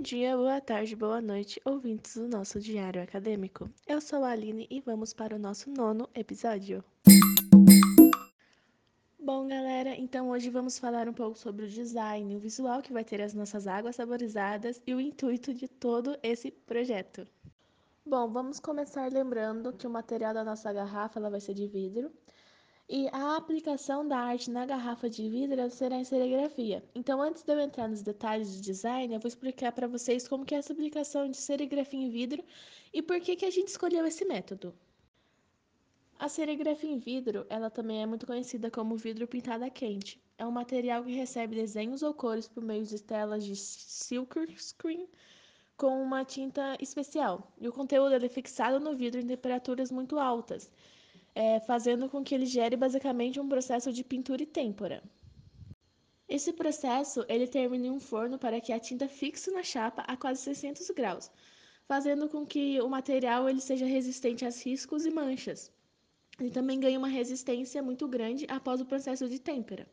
Bom dia, boa tarde, boa noite, ouvintes do nosso diário acadêmico. Eu sou a Aline e vamos para o nosso nono episódio. Bom, galera, então hoje vamos falar um pouco sobre o design, o visual que vai ter as nossas águas saborizadas e o intuito de todo esse projeto. Bom, vamos começar lembrando que o material da nossa garrafa ela vai ser de vidro e a aplicação da arte na garrafa de vidro será em serigrafia. Então, antes de eu entrar nos detalhes de design, eu vou explicar para vocês como que é essa aplicação de serigrafia em vidro e por que, que a gente escolheu esse método. A serigrafia em vidro, ela também é muito conhecida como vidro pintado a quente. É um material que recebe desenhos ou cores por meio de telas de silkscreen com uma tinta especial. E o conteúdo é fixado no vidro em temperaturas muito altas é, fazendo com que ele gere basicamente um processo de pintura e têmpora. Esse processo ele termina em um forno para que a tinta fixe na chapa a quase 600 graus, fazendo com que o material ele seja resistente a riscos e manchas. Ele também ganha uma resistência muito grande após o processo de têmpera.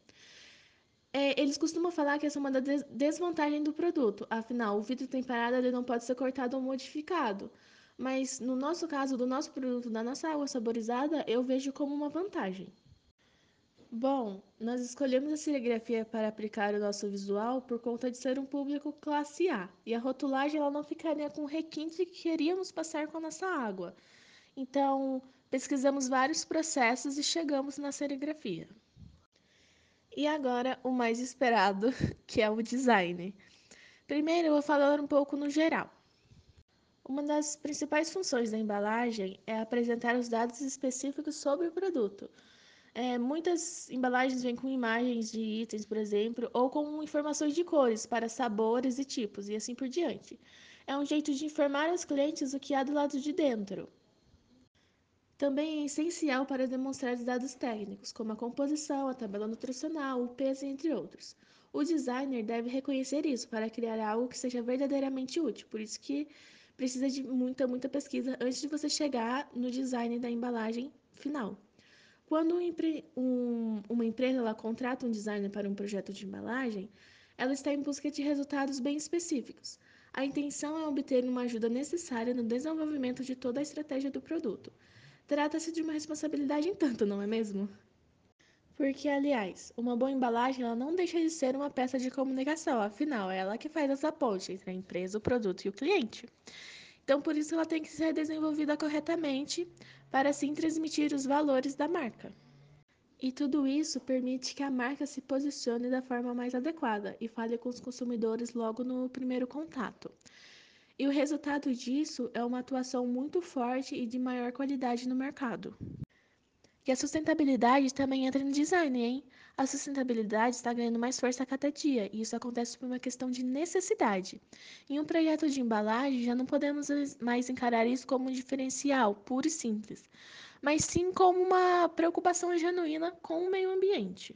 É, eles costumam falar que essa é uma das desvantagens do produto, afinal, o vidro temperado ele não pode ser cortado ou modificado, mas no nosso caso, do nosso produto, da nossa água saborizada, eu vejo como uma vantagem. Bom, nós escolhemos a serigrafia para aplicar o nosso visual por conta de ser um público classe A, e a rotulagem ela não ficaria com o requinte que queríamos passar com a nossa água. Então, pesquisamos vários processos e chegamos na serigrafia. E agora, o mais esperado, que é o design. Primeiro, eu vou falar um pouco no geral. Uma das principais funções da embalagem é apresentar os dados específicos sobre o produto. É, muitas embalagens vêm com imagens de itens, por exemplo, ou com informações de cores para sabores e tipos, e assim por diante. É um jeito de informar aos clientes o que há do lado de dentro. Também é essencial para demonstrar os dados técnicos, como a composição, a tabela nutricional, o peso, entre outros. O designer deve reconhecer isso para criar algo que seja verdadeiramente útil, por isso que precisa de muita, muita pesquisa antes de você chegar no design da embalagem final. Quando um, uma empresa ela contrata um designer para um projeto de embalagem, ela está em busca de resultados bem específicos. A intenção é obter uma ajuda necessária no desenvolvimento de toda a estratégia do produto. Trata-se de uma responsabilidade em tanto, não é mesmo? Porque, aliás, uma boa embalagem ela não deixa de ser uma peça de comunicação, afinal, é ela que faz essa ponte entre a empresa, o produto e o cliente. Então, por isso, ela tem que ser desenvolvida corretamente para assim transmitir os valores da marca. E tudo isso permite que a marca se posicione da forma mais adequada e fale com os consumidores logo no primeiro contato. E o resultado disso é uma atuação muito forte e de maior qualidade no mercado. E a sustentabilidade também entra no design, hein? A sustentabilidade está ganhando mais força a cada dia, e isso acontece por uma questão de necessidade. Em um projeto de embalagem, já não podemos mais encarar isso como um diferencial puro e simples, mas sim como uma preocupação genuína com o meio ambiente.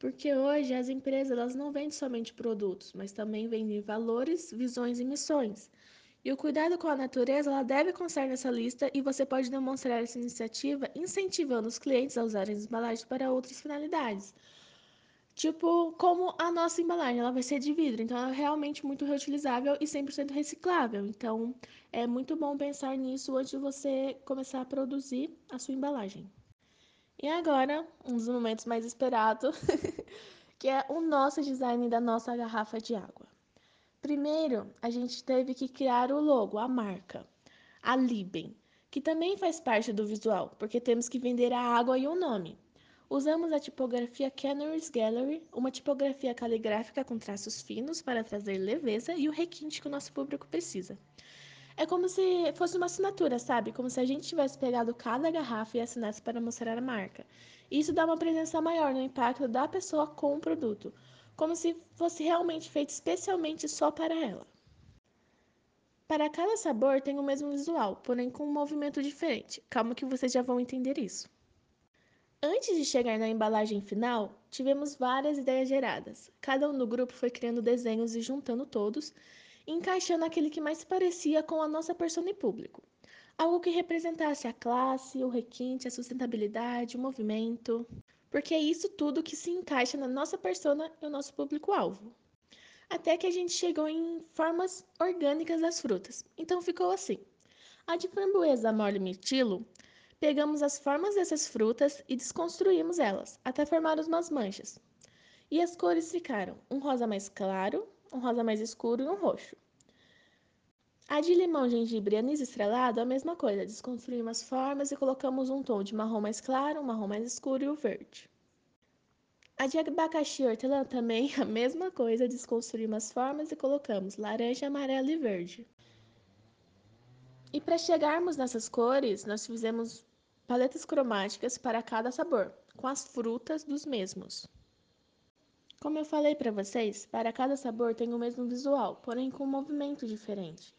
Porque hoje as empresas elas não vendem somente produtos, mas também vendem valores, visões e missões. E o cuidado com a natureza ela deve constar nessa lista e você pode demonstrar essa iniciativa incentivando os clientes a usarem as embalagens para outras finalidades. Tipo, como a nossa embalagem, ela vai ser de vidro, então ela é realmente muito reutilizável e 100% reciclável. Então, é muito bom pensar nisso antes de você começar a produzir a sua embalagem. E agora, um dos momentos mais esperados, que é o nosso design da nossa garrafa de água. Primeiro, a gente teve que criar o logo, a marca, a Liben, que também faz parte do visual, porque temos que vender a água e o nome. Usamos a tipografia Canary's Gallery, uma tipografia caligráfica com traços finos para trazer leveza e o requinte que o nosso público precisa. É como se fosse uma assinatura, sabe? Como se a gente tivesse pegado cada garrafa e assinasse para mostrar a marca. Isso dá uma presença maior no impacto da pessoa com o produto como se fosse realmente feito especialmente só para ela. Para cada sabor tem o mesmo visual, porém com um movimento diferente. Calma que vocês já vão entender isso. Antes de chegar na embalagem final, tivemos várias ideias geradas. Cada um do grupo foi criando desenhos e juntando todos, encaixando aquele que mais parecia com a nossa persona e público. Algo que representasse a classe, o requinte, a sustentabilidade, o movimento porque é isso tudo que se encaixa na nossa persona e o nosso público-alvo. até que a gente chegou em formas orgânicas das frutas. Então ficou assim. A de framboesa mole mirtilo, pegamos as formas dessas frutas e desconstruímos elas, até formar umas manchas. E as cores ficaram um rosa mais claro, um rosa mais escuro e um roxo. A de limão, gengibre e anis estrelado, a mesma coisa, desconstruímos as formas e colocamos um tom de marrom mais claro, um marrom mais escuro e o verde. A de abacaxi e hortelã também a mesma coisa, desconstruímos as formas e colocamos laranja, amarelo e verde. E para chegarmos nessas cores, nós fizemos paletas cromáticas para cada sabor, com as frutas dos mesmos. Como eu falei para vocês, para cada sabor tem o mesmo visual, porém com um movimento diferente.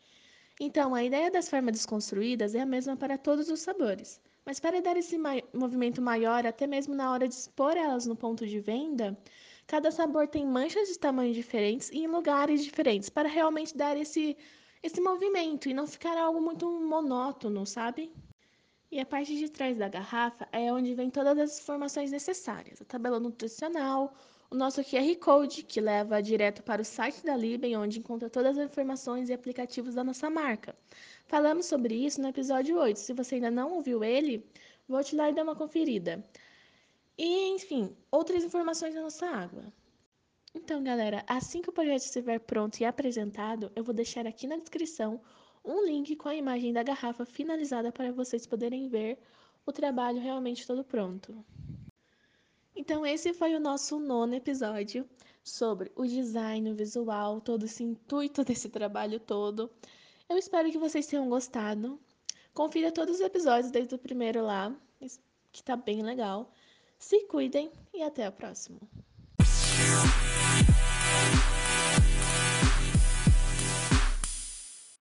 Então, a ideia das formas desconstruídas é a mesma para todos os sabores, mas para dar esse movimento maior, até mesmo na hora de expor elas no ponto de venda, cada sabor tem manchas de tamanho diferentes e em lugares diferentes, para realmente dar esse, esse movimento e não ficar algo muito monótono, sabe? E a parte de trás da garrafa é onde vem todas as informações necessárias: a tabela nutricional, o nosso QR Code, que leva direto para o site da Liben, onde encontra todas as informações e aplicativos da nossa marca. Falamos sobre isso no episódio 8. Se você ainda não ouviu ele, volte lá e dê uma conferida. E, enfim, outras informações da nossa água. Então, galera, assim que o projeto estiver pronto e apresentado, eu vou deixar aqui na descrição um link com a imagem da garrafa finalizada para vocês poderem ver o trabalho realmente todo pronto. Então, esse foi o nosso nono episódio sobre o design, o visual, todo esse intuito desse trabalho todo. Eu espero que vocês tenham gostado. Confira todos os episódios desde o primeiro lá, que tá bem legal. Se cuidem e até a próxima.